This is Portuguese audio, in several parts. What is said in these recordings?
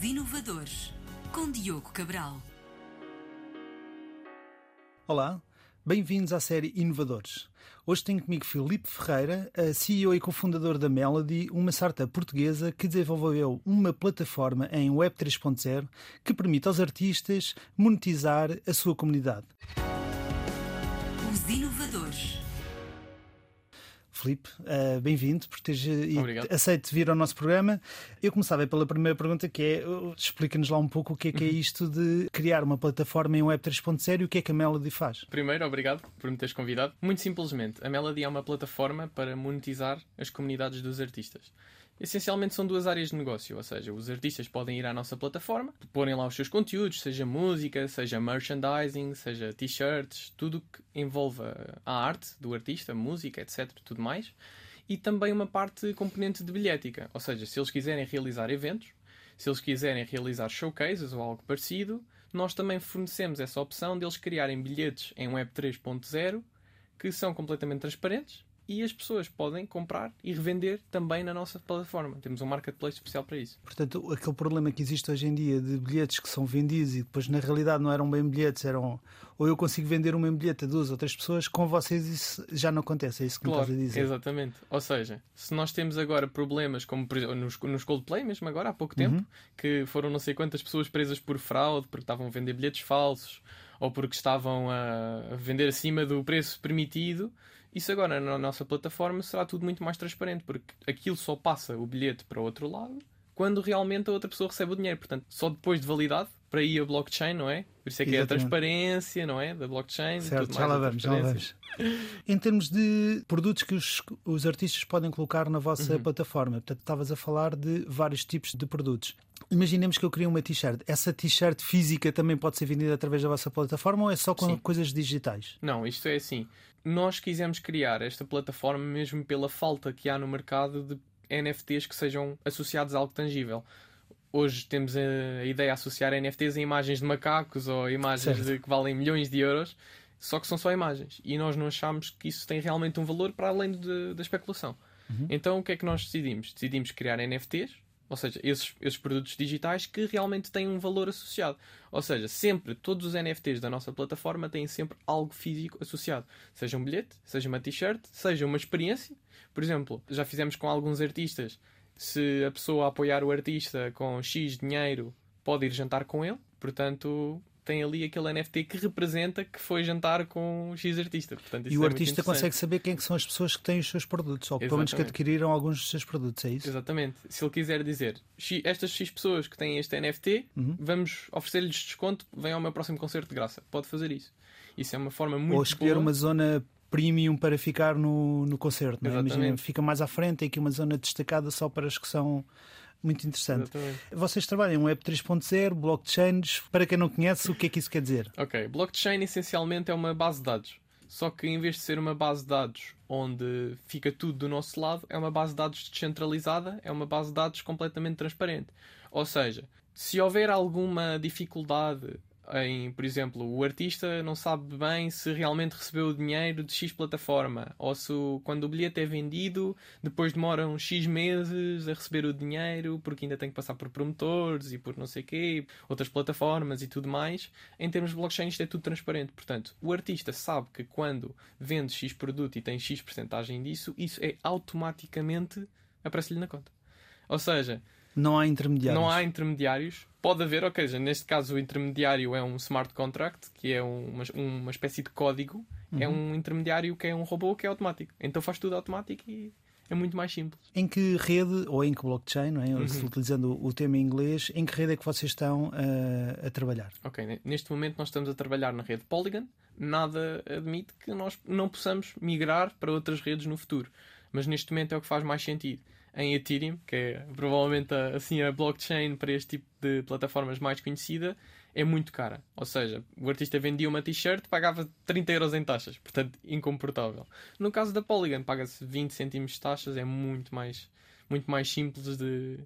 Os Inovadores, com Diogo Cabral. Olá, bem-vindos à série Inovadores. Hoje tenho comigo Filipe Ferreira, a CEO e cofundador da Melody, uma startup portuguesa que desenvolveu uma plataforma em Web 3.0 que permite aos artistas monetizar a sua comunidade. Os Inovadores. Filipe, uh, bem-vindo por teres Obrigado. aceito vir ao nosso programa. Eu começava pela primeira pergunta, que é explica-nos lá um pouco o que é que é isto de criar uma plataforma em Web 3.0 e o que é que a Melody faz. Primeiro, obrigado por me teres convidado. Muito simplesmente, a Melody é uma plataforma para monetizar as comunidades dos artistas. Essencialmente são duas áreas de negócio, ou seja, os artistas podem ir à nossa plataforma, porem lá os seus conteúdos, seja música, seja merchandising, seja t-shirts, tudo que envolva a arte do artista, música, etc, tudo mais. E também uma parte componente de bilhética, ou seja, se eles quiserem realizar eventos, se eles quiserem realizar showcases ou algo parecido, nós também fornecemos essa opção deles criarem bilhetes em Web 3.0 que são completamente transparentes e as pessoas podem comprar e revender também na nossa plataforma. Temos um marketplace especial para isso. Portanto, aquele problema que existe hoje em dia de bilhetes que são vendidos e depois na realidade não eram bem bilhetes, eram ou eu consigo vender um bilhete a duas ou três pessoas, com vocês isso já não acontece, é isso que claro, me estás a dizer. Exatamente. Ou seja, se nós temos agora problemas, como por exemplo, nos, nos Coldplay, mesmo agora, há pouco tempo, Uhum. que foram não sei quantas pessoas presas por fraude porque estavam a vender bilhetes falsos ou porque estavam a vender acima do preço permitido, isso agora na nossa plataforma será tudo muito mais transparente, porque aquilo só passa o bilhete para o outro lado quando realmente a outra pessoa recebe o dinheiro. Portanto, só depois de validade, para aí a blockchain, não é? Por isso é que é a Exatamente. transparência, não é? Da blockchain. Certo, já lá vamos, já lá vamos. Em termos de produtos que os, os artistas podem colocar na vossa Uhum. plataforma, portanto, estavas a falar de vários tipos de produtos. Imaginemos que eu queria uma t-shirt. Essa t-shirt física também pode ser vendida através da vossa plataforma ou é só com Sim. coisas digitais? Não, isto é assim. Nós quisemos criar esta plataforma mesmo pela falta que há no mercado de NFTs que sejam associados a algo tangível. Hoje temos a, a ideia de associar NFTs a imagens de macacos ou imagens de, que valem milhões de euros, só que são só imagens. E nós não achamos que isso tem realmente um valor para além de- da especulação. Então o que é que nós decidimos? Decidimos criar NFTs, ou seja, esses, esses produtos digitais que realmente têm um valor associado. Ou seja, sempre, todos os NFTs da nossa plataforma têm sempre algo físico associado. Seja um bilhete, seja uma t-shirt, seja uma experiência. Por exemplo, já fizemos com alguns artistas, se a pessoa apoiar o artista com X dinheiro, pode ir jantar com ele. Portanto, tem ali aquele NFT que representa que foi jantar com o X artista. Portanto, E o é artista consegue saber quem é são as pessoas que têm os seus produtos, ou que, pelo menos que Exatamente. adquiriram alguns dos seus produtos, é isso? Exatamente. Se ele quiser dizer "X- estas X pessoas que têm este NFT, Uhum. vamos oferecer-lhes desconto, venham ao meu próximo concerto de graça. Pode fazer isso. Isso é uma forma muito ou escolher boa. uma zona premium para ficar no, no concerto. Não é? Imagina, fica mais à frente, tem aqui uma zona destacada só para as que são muito interessantes. Exatamente. Vocês trabalham em Web 3.0, blockchains. Para quem não conhece, o que é que isso quer dizer? Ok, blockchain essencialmente é uma base de dados. Só que em vez de ser uma base de dados onde fica tudo do nosso lado, é uma base de dados descentralizada, é uma base de dados completamente transparente. Ou seja, se houver alguma dificuldade em, por exemplo, o artista não sabe bem se realmente recebeu o dinheiro de X plataforma, ou se quando o bilhete é vendido, depois demoram X meses a receber o dinheiro, porque ainda tem que passar por promotores e por não sei quê, outras plataformas e tudo mais. Em termos de blockchain, isto é tudo transparente. Portanto, o artista sabe que quando vende X produto e tem X porcentagem disso, isso é automaticamente aparece-lhe na conta. Ou seja, Não há intermediários. não há intermediários. Pode haver, ou seja, neste caso o intermediário é um smart contract, que é um- uma, uma espécie de código. É Uhum. um intermediário que é um robô que é automático. Então faz tudo automático e é muito mais simples. Em que rede, ou em que blockchain, não é? Uhum. Utilizando o termo em inglês, em que rede é que vocês estão eh, a trabalhar? Ok, ne- neste momento nós estamos a trabalhar na rede Polygon. Nada admite que nós não possamos migrar para outras redes no futuro. Mas neste momento é o que faz mais sentido. Em Ethereum, que é provavelmente a, assim, a blockchain para este tipo de plataformas mais conhecida, é muito cara. Ou seja, o artista vendia uma t-shirt pagava 30 euros em taxas. Portanto, incomportável. No caso da Polygon, paga-se 20 cêntimos de taxas. É muito mais, muito mais simples de,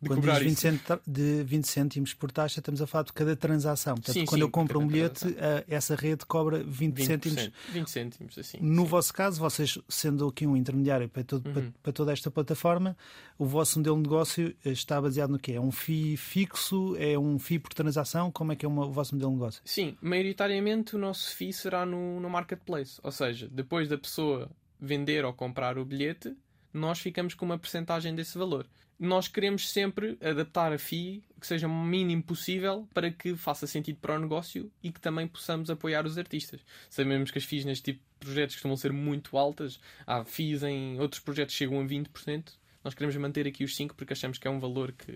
de Quando cobrar diz 20, isso. cent... de 20 cêntimos por taxa, estamos a falar de cada transação. Portanto, Sim, quando sim, eu compro um bilhete, a- essa rede cobra 20, 20%, cêntimos. 20 cêntimos, assim. No sim. vosso caso, vocês sendo aqui um intermediário para, todo- para- Uhum. para toda esta plataforma, o vosso modelo de negócio eh, está baseado no quê? É um FII fixo? É um FII por transação? Como é que é o vosso modelo de negócio? Sim, maioritariamente o nosso FII será no, no marketplace. Ou seja, depois da pessoa vender ou comprar o bilhete, nós ficamos com uma percentagem desse valor. Nós queremos sempre adaptar a FII que seja o mínimo possível para que faça sentido para o negócio e que também possamos apoiar os artistas. Sabemos que as FIIs neste tipo de projetos costumam ser muito altas. Há FIIs em outros projetos chegam a 20%. Nós queremos manter aqui os 5% porque achamos que é um valor que,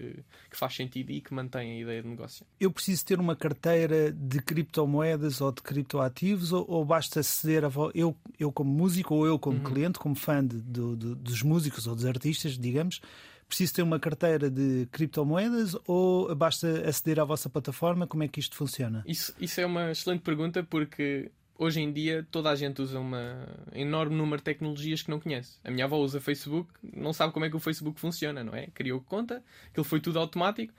que faz sentido e que mantém a ideia de negócio. Eu preciso ter uma carteira de criptomoedas ou de criptoativos ou, ou basta aceder a eu, eu como músico ou eu como Uhum. cliente, como fã de- do- do- dos músicos ou dos artistas, digamos, preciso ter uma carteira de criptomoedas ou basta aceder à vossa plataforma? Como é que isto funciona? Isso, isso é uma excelente pergunta porque hoje em dia toda a gente usa um enorme número de tecnologias que não conhece. A minha avó usa Facebook, não sabe como é que o Facebook funciona, não é? Criou conta, aquilo foi tudo automático.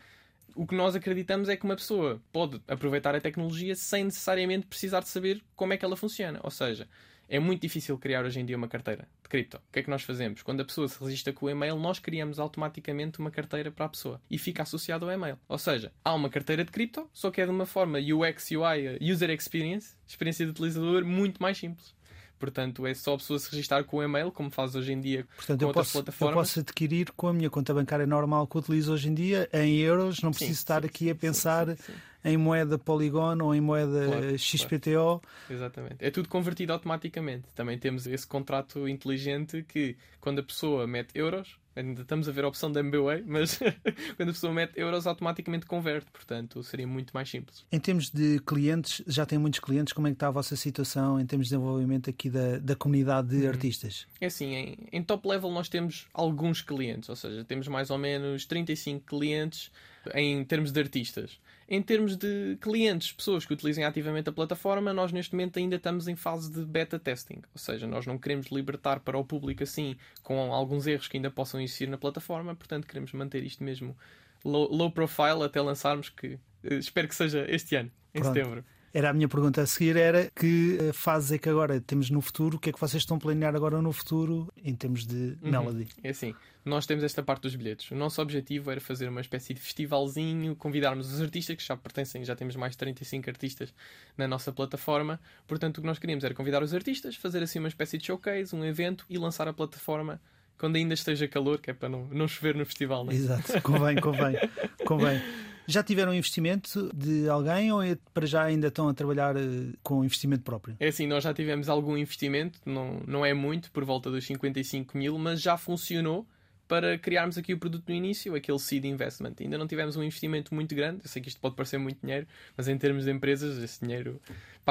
O que nós acreditamos é que uma pessoa pode aproveitar a tecnologia sem necessariamente precisar de saber como é que ela funciona. Ou seja, é muito difícil criar hoje em dia uma carteira de cripto. O que é que nós fazemos? Quando a pessoa se registra com o e-mail, nós criamos automaticamente uma carteira para a pessoa e fica associado ao e-mail. Ou seja, há uma carteira de cripto, só que é de uma forma UX, UI, User Experience, experiência de utilizador, muito mais simples. Portanto, é só a pessoa se registrar com o e-mail, como faz hoje em dia Portanto, com eu outras posso, eu plataformas. posso adquirir com a minha conta bancária normal que utilizo hoje em dia em euros, não Sim, preciso estar sim, aqui sim, a pensar em moeda Polygon ou em moeda Claro, XPTO. Exatamente. É tudo convertido automaticamente. Também temos esse contrato inteligente que, quando a pessoa mete euros, ainda estamos a ver a opção da MBWay, mas quando a pessoa mete euros, automaticamente converte. Portanto, seria muito mais simples. Em termos de clientes, já tem muitos clientes, como é que está a vossa situação em termos de desenvolvimento aqui da, da comunidade de Uhum. artistas? É assim, em, em top level nós temos alguns clientes, ou seja, temos mais ou menos 35 clientes em termos de artistas. Em termos de clientes, pessoas que utilizem ativamente a plataforma, nós neste momento ainda estamos em fase de beta testing. Ou seja, nós não queremos libertar para o público assim, com alguns erros que ainda possam existir na plataforma, portanto queremos manter isto mesmo low, low profile até lançarmos, que eh, espero que seja este ano, em Pronto. setembro. Era a minha pergunta a seguir, era que eh, fases é que agora temos no futuro, o que é que vocês estão a planear agora no futuro em termos de Uhum. melody? É assim, nós temos esta parte dos bilhetes. O nosso objetivo era fazer uma espécie de festivalzinho, convidarmos os artistas que já pertencem, já temos mais de 35 artistas na nossa plataforma. Portanto, o que nós queríamos era convidar os artistas, fazer assim uma espécie de showcase, um evento e lançar a plataforma quando ainda esteja calor, que é para não, não chover no festival. Né? Exato, convém, convém, convém. Já tiveram investimento de alguém ou é, para já ainda estão a trabalhar eh, com investimento próprio? É assim, nós já tivemos algum investimento, não, não é muito, por volta dos 55 mil, mas já funcionou para criarmos aqui o produto no início, aquele seed investment. Ainda não tivemos um investimento muito grande, eu sei que isto pode parecer muito dinheiro, mas em termos de empresas, esse dinheiro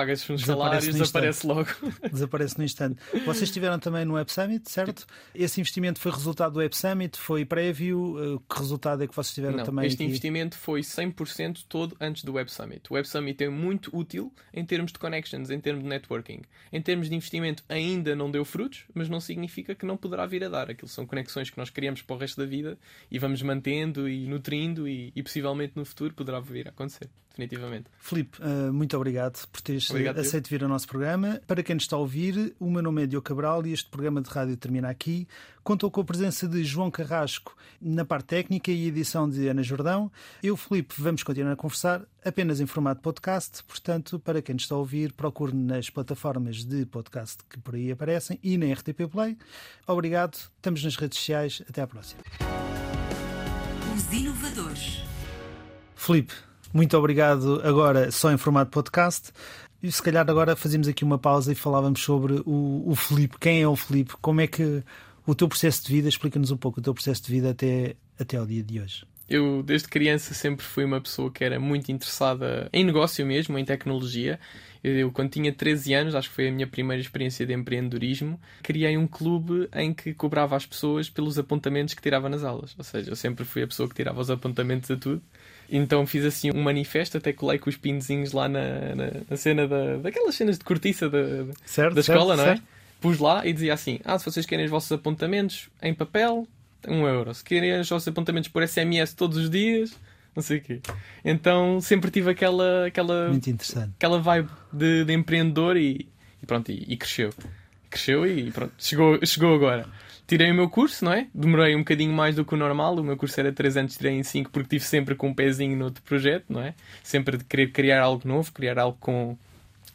paga-se uns Desaparece salários, no instante. aparece logo. Desaparece no instante. Vocês estiveram também no Web Summit, certo? Esse investimento foi resultado do Web Summit? Foi prévio? Eh, Que resultado é que vocês tiveram Não, também este aqui? investimento foi 100% todo antes do Web Summit. O Web Summit é muito útil em termos de connections, em termos de networking. Em termos de investimento ainda não deu frutos, mas não significa que não poderá vir a dar. Aquilo são conexões que nós criamos para o resto da vida e vamos mantendo e nutrindo e, e possivelmente no futuro poderá vir a acontecer, definitivamente. Filipe, eh, muito obrigado por teres Obrigado, eu. aceito vir ao nosso programa. Para quem nos está a ouvir, o meu nome é Diogo Cabral e este programa de rádio termina aqui. Contou com a presença de João Carrasco na parte técnica e edição de Ana Jordão. Eu, Filipe, vamos continuar a conversar apenas em formato podcast. Portanto, para quem nos está a ouvir, procure nas plataformas de podcast que por aí aparecem e na RTP Play. Obrigado, estamos nas redes sociais. Até à próxima. Os inovadores. Filipe, muito obrigado. Agora só em formato podcast. E se calhar agora fazíamos aqui uma pausa e falávamos sobre o, o Filipe. Quem é o Filipe? Como é que o teu processo de vida, explica-nos um pouco o teu processo de vida até, até ao dia de hoje. Eu, desde criança, sempre fui uma pessoa que era muito interessada em negócio mesmo, em tecnologia. Eu, quando tinha 13 anos, acho que foi a minha primeira experiência de empreendedorismo, criei um clube em que cobrava às pessoas pelos apontamentos que tirava nas aulas. Ou seja, eu sempre fui a pessoa que tirava os apontamentos a tudo. Então fiz assim um manifesto, até colei com os pinozinhos lá na, na, na cena da, daquelas cenas de cortiça da, Certo? da escola, certo, não é? certo. Pus lá e dizia assim: Ah, se vocês querem os vossos apontamentos em papel, um euro. Se querem os apontamentos por SMS todos os dias, não sei o quê. Então sempre tive aquela, aquela, Muito interessante. aquela vibe de, de empreendedor e, e pronto, e, e cresceu. Cresceu e pronto, chegou, chegou agora. Tirei o meu curso, não é? Demorei um bocadinho mais do que o normal. O meu curso era 3 anos, tirei em 5 porque tive sempre com um pezinho no outro projeto, não é? Sempre de querer criar algo novo, criar algo com,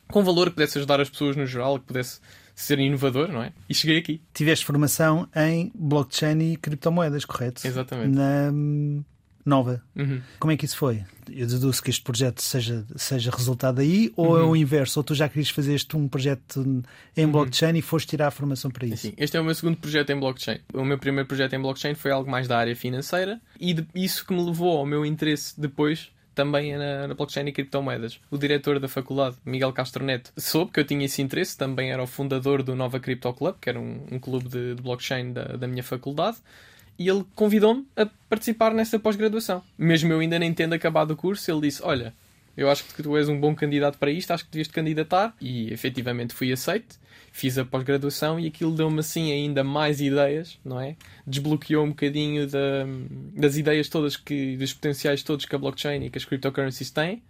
com valor que pudesse ajudar as pessoas no geral, que pudesse ser inovador, não é? E cheguei aqui. Tiveste formação em blockchain e criptomoedas, correto? Exatamente. Na hum, Nova. Uhum. Como é que isso foi? Eu deduzo que este projeto seja, seja resultado aí, ou é Uhum. o inverso? Ou tu já querias fazer este um projeto em blockchain e foste tirar a formação para isso? Sim, este é o meu segundo projeto em blockchain. O meu primeiro projeto em blockchain foi algo mais da área financeira e de- isso que me levou ao meu interesse depois também na, na blockchain e criptomoedas. O diretor da faculdade, Miguel Castro Neto, soube que eu tinha esse interesse, também era o fundador do Nova Crypto Club, que era um, um clube de, de blockchain da, da minha faculdade, e ele convidou-me a participar nessa pós-graduação. Mesmo eu ainda nem tendo acabado o curso, ele disse: Olha, eu acho que tu és um bom candidato para isto, acho que devias te candidatar. E efetivamente fui aceito, fiz a pós-graduação e aquilo deu-me assim ainda mais ideias, não é? Desbloqueou um bocadinho da- das ideias todas, que, dos potenciais todos que a blockchain e que as cryptocurrencies têm.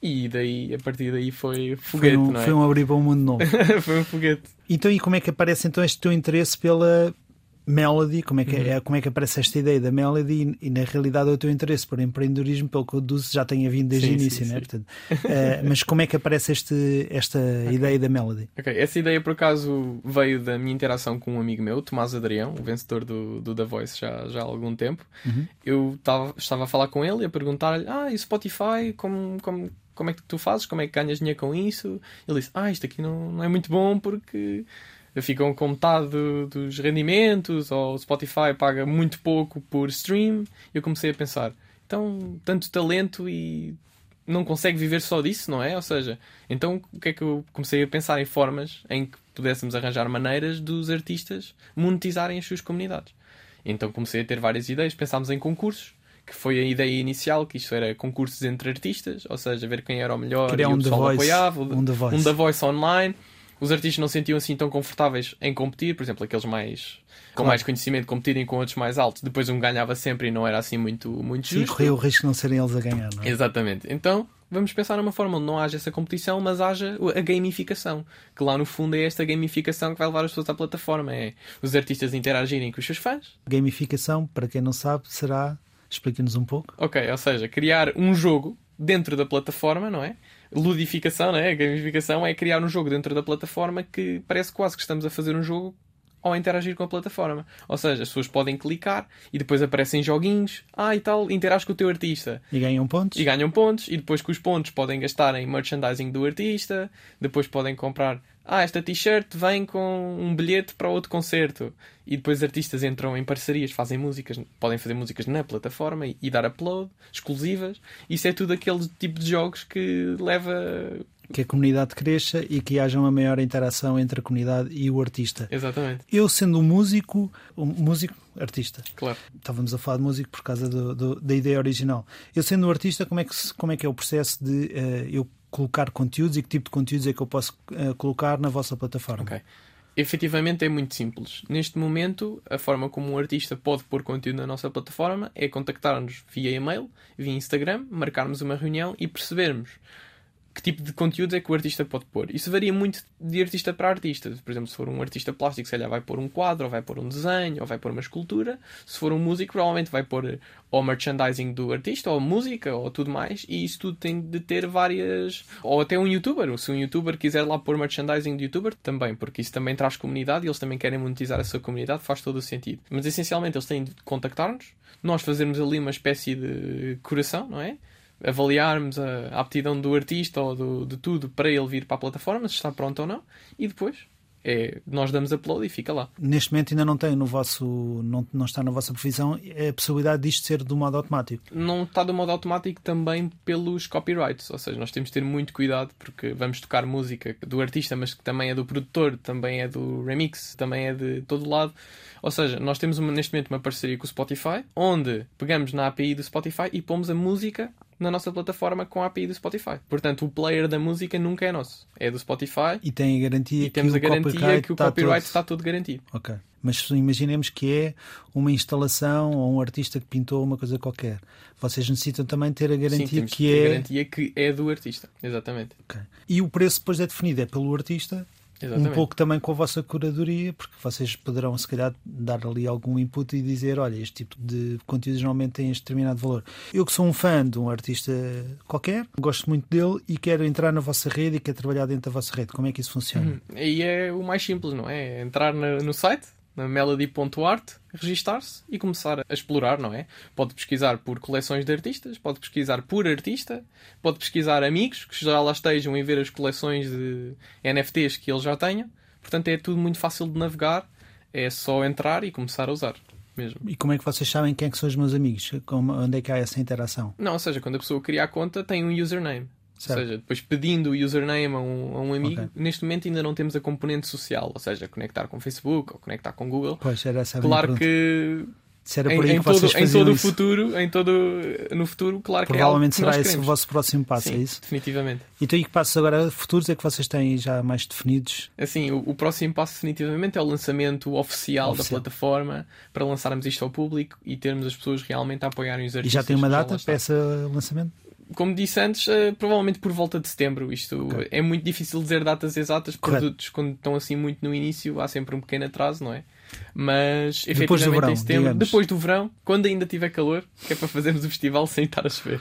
E daí, a partir daí foi foguete, foi, um, é? foi um abrir para um mundo novo. foi um foguete. então, e como é que aparece então este teu interesse pela Melody? Como é que, Uhum. é, como é que aparece esta ideia da Melody e, e, na realidade o teu interesse por empreendedorismo, pelo que eu deduzo, já tenha vindo desde Sim, o sim, início, sim. né? Portanto, eh, mas como é que aparece este, esta ideia da Melody? Ok, essa ideia por acaso veio da minha interação com um amigo meu, Tomás Adrião, o vencedor do, do The Voice já, já há algum tempo. Uhum. Eu tava, estava a falar com ele e a perguntar-lhe: Ah, e Spotify, como, como, como é que tu fazes? Como é que ganhas dinheiro com isso? Ele disse: Ah, isto aqui não, não é muito bom porque ficam com metade do- dos rendimentos, ou o Spotify paga muito pouco por stream. Eu comecei a pensar: então, tanto talento e não consegue viver só disso, não é? Ou seja, então o que é que eu comecei a pensar em formas em que pudéssemos arranjar maneiras dos artistas monetizarem as suas comunidades. Então comecei a ter várias ideias, pensámos em concursos, que foi a ideia inicial, que isto era concursos entre artistas, ou seja, ver quem era o melhor Criar e um o pessoal Voice, apoiava, um The Voice. um The Voice online. Os artistas não se sentiam assim tão confortáveis em competir, por exemplo, aqueles mais com Claro. mais conhecimento competirem com outros mais altos. Depois um ganhava sempre e não era assim muito, muito Sim, justo. corria o risco de não serem eles a ganhar, não é? Exatamente. Então, vamos pensar numa forma onde não haja essa competição, mas haja a gamificação. Que lá no fundo é esta gamificação que vai levar as pessoas à plataforma. É os artistas interagirem com os seus fãs. Gamificação, para quem não sabe, será. Explica-nos um pouco. Ok, ou seja, criar um jogo dentro da plataforma, não é? Ludificação, não é? A gamificação é criar um jogo dentro da plataforma que parece quase que estamos a fazer um jogo ao interagir com a plataforma. Ou seja, as pessoas podem clicar e depois aparecem joguinhos. Ah, e tal, interage com o teu artista. E ganham pontos. E ganham pontos, e depois com os pontos podem gastar em merchandising do artista, depois podem comprar. Ah, esta t-shirt vem com um bilhete para outro concerto. E depois artistas entram em parcerias, fazem músicas, podem fazer músicas na plataforma e, e dar upload, exclusivas. Isso é tudo aquele tipo de jogos que leva. Que a comunidade cresça e que haja uma maior interação entre a comunidade e o artista. Exatamente, Eu, sendo um músico, um músico, artista, claro. estávamos a falar de músico por causa do- do- da ideia original. Eu, sendo um artista, como é que, como é, que é o processo de eh, eu colocar conteúdos e que tipo de conteúdos é que eu posso eh, colocar na vossa plataforma? Ok. Efetivamente é muito simples. Neste momento, a forma como um artista pode pôr conteúdo na nossa plataforma é contactar-nos via e-mail, via Instagram, marcarmos uma reunião e percebermos que tipo de conteúdo é que o artista pode pôr. Isso varia muito de artista para artista. Por exemplo, se for um artista plástico, se calhar vai pôr um quadro, ou vai pôr um desenho, ou vai pôr uma escultura. Se for um músico, provavelmente vai pôr ou merchandising do artista, ou música, ou tudo mais. E isso tudo tem de ter várias. Ou até um youtuber. Se um youtuber quiser lá pôr merchandising de youtuber, também, porque isso também traz comunidade e eles também querem monetizar a sua comunidade, faz todo o sentido. Mas essencialmente eles têm de contactar-nos, nós fazermos ali uma espécie de coração, não é? Avaliarmos a a aptidão do artista ou do, de tudo para ele vir para a plataforma, se está pronto ou não, e depois é, nós damos upload e fica lá. Neste momento ainda não tem no vosso, não, não está na vossa previsão a possibilidade disto ser do modo automático. Não está do modo automático também pelos copyrights, ou seja, nós temos de ter muito cuidado porque vamos tocar música do artista, mas que também é do produtor, também é do remix, também é de todo lado. Ou seja, nós temos uma- neste momento uma parceria com o Spotify, onde pegamos na API do Spotify e pomos a música na nossa plataforma com a API do Spotify. Portanto, o player da música nunca é nosso, é do Spotify. E tem a garantia e temos que a garantia que o está copyright todo... está tudo garantido. Ok. Mas imaginemos que é uma instalação ou um artista que pintou uma coisa qualquer. Vocês necessitam também ter a garantia Sim, que ter é. a garantia que é do artista. Exatamente. Ok. E o preço depois é definido é pelo artista Exatamente. um pouco também com a vossa curadoria, porque vocês poderão, se calhar, dar ali algum input e dizer: olha, este tipo de conteúdo geralmente tem este determinado valor. Eu que sou um fã de um artista qualquer, gosto muito dele e quero entrar na vossa rede e quero trabalhar dentro da vossa rede. Como é que isso funciona? Uhum. E é o mais simples, não é? É entrar na- no site, melody.art, registar-se e começar a explorar, não é? Pode pesquisar por coleções de artistas, pode pesquisar por artista, pode pesquisar amigos que já lá estejam e ver as coleções de NFTs que eles já tenham. Portanto, é tudo muito fácil de navegar, é só entrar e começar a usar mesmo. E como é que vocês sabem quem é que são os meus amigos? Como, onde é que há essa interação? Não, ou seja, quando a pessoa cria a conta, tem um username. Certo. Ou seja, depois pedindo o username a um, a um amigo, Ok. neste momento ainda não temos a componente social, ou seja, conectar com o Facebook ou conectar com o Google. Pois era essa Claro que Se era em, por aí em que todo, vocês em todo o futuro, em todo no futuro, claro que Provavelmente é algo que será esse o queremos. vosso próximo passo, Sim, é isso? definitivamente. Então, e que passos agora futuros é que vocês têm já mais definidos? Assim, o, o próximo passo definitivamente é o lançamento oficial, Oficial. da plataforma para lançarmos isto ao público e termos as pessoas realmente a apoiarem os E artistas. já tem uma data para esse lançamento? Como disse antes, eh, provavelmente por volta de setembro. Isto Ok. é muito difícil dizer datas exatas. Correto. Produtos, quando estão assim muito no início, há sempre um pequeno atraso, não é? Mas Depois do efetivamente verão, em setembro, digamos. depois do verão, quando ainda tiver calor, que é para fazermos o festival sem estar a chover.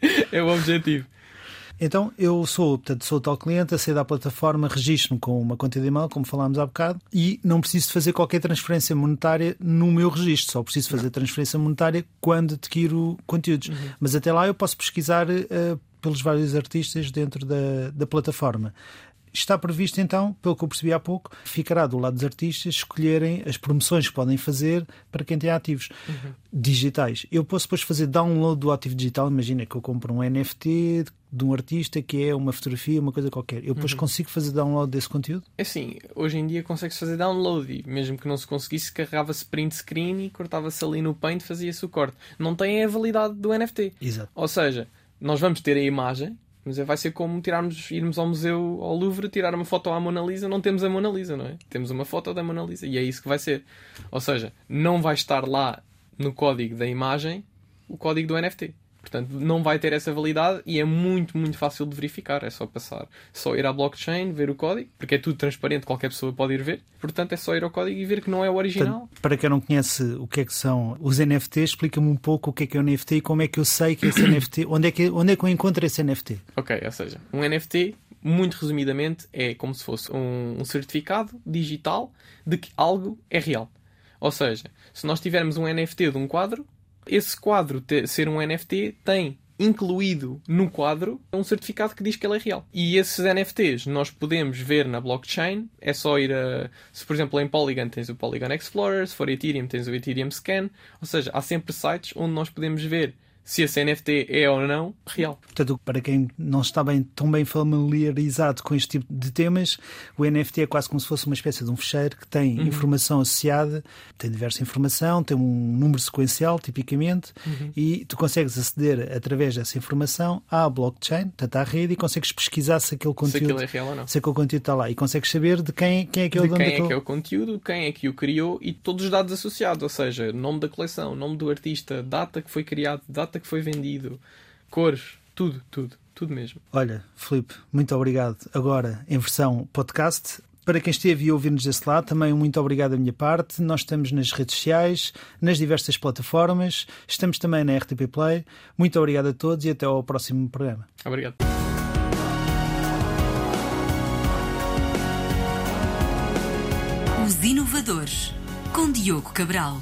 é o objetivo. Então, eu sou, portanto, sou tal cliente, acedo à plataforma, registro-me com uma conta de e-mail, como falámos há bocado, e não preciso de fazer qualquer transferência monetária no meu registro, só preciso fazer transferência monetária quando adquiro conteúdos. Mas até lá eu posso pesquisar eh, pelos vários artistas dentro da, da plataforma. Está previsto então, pelo que eu percebi há pouco, ficará do lado dos artistas escolherem as promoções que podem fazer para quem tem ativos digitais. Eu posso depois fazer download do ativo digital. Imagina que eu compro um NFT de um artista que é uma fotografia, uma coisa qualquer. Eu depois consigo fazer download desse conteúdo? É Assim, hoje em dia consegue-se fazer download e mesmo que não se conseguisse, carregava-se print screen e cortava-se ali no Paint, fazia-se o corte. Não tem a validade do NFT. Exato. Ou seja, nós vamos ter a imagem, mas é- vai ser como tirarmos, irmos ao museu, ao Louvre, tirar uma foto à Mona Lisa. Não temos a Mona Lisa, não é? Temos uma foto da Mona Lisa e é isso que vai ser. Ou seja, não vai estar lá no código da imagem o código do NFT. Portanto, não vai ter essa validade e é muito, muito fácil de verificar. É só passar, só ir à blockchain, ver o código, porque é tudo transparente, qualquer pessoa pode ir ver. Portanto, é só ir ao código e ver que não é o original. Portanto, para quem não conhece o que é que são os NFTs, explica-me um pouco o que é que é o NFT e como é que eu sei que esse NFT, onde é que, onde é que eu encontro esse NFT? Ok, ou seja, um NFT, muito resumidamente, é como se fosse um, um certificado digital de que algo é real. Ou seja, se nós tivermos um NFT de um quadro, esse quadro ter- ser um NFT tem incluído no quadro um certificado que diz que ele é real. E esses NFTs nós podemos ver na blockchain, é só ir a. Se por exemplo em Polygon tens o Polygon Explorer, se for Ethereum tens o Ethereum Scan, ou seja, há sempre sites onde nós podemos ver se esse NFT é ou não real. Portanto, para quem não está bem, tão bem familiarizado com este tipo de temas, o NFT é quase como se fosse uma espécie de um fecheiro que tem informação associada, tem diversa informação, tem um número sequencial, tipicamente, e tu consegues aceder através dessa informação à blockchain, portanto à rede, e consegues pesquisar se aquele Se conteúdo, aquilo é real ou não. se aquele conteúdo está lá. E consegues saber de quem, quem é que é o de dono quem é que é o conteúdo, quem é que o criou e todos os dados associados, ou seja, nome da coleção, nome do artista, data que foi criado, data que foi vendido, cores, tudo, tudo, tudo mesmo. Olha, Filipe, muito obrigado. Agora, em versão podcast. Para quem esteve a ouvir-nos desse lado, também um muito obrigado da minha parte. Nós estamos nas redes sociais, nas diversas plataformas, estamos também na RTP Play. Muito obrigado a todos e até ao próximo programa. Obrigado. Os Inovadores, com Diogo Cabral.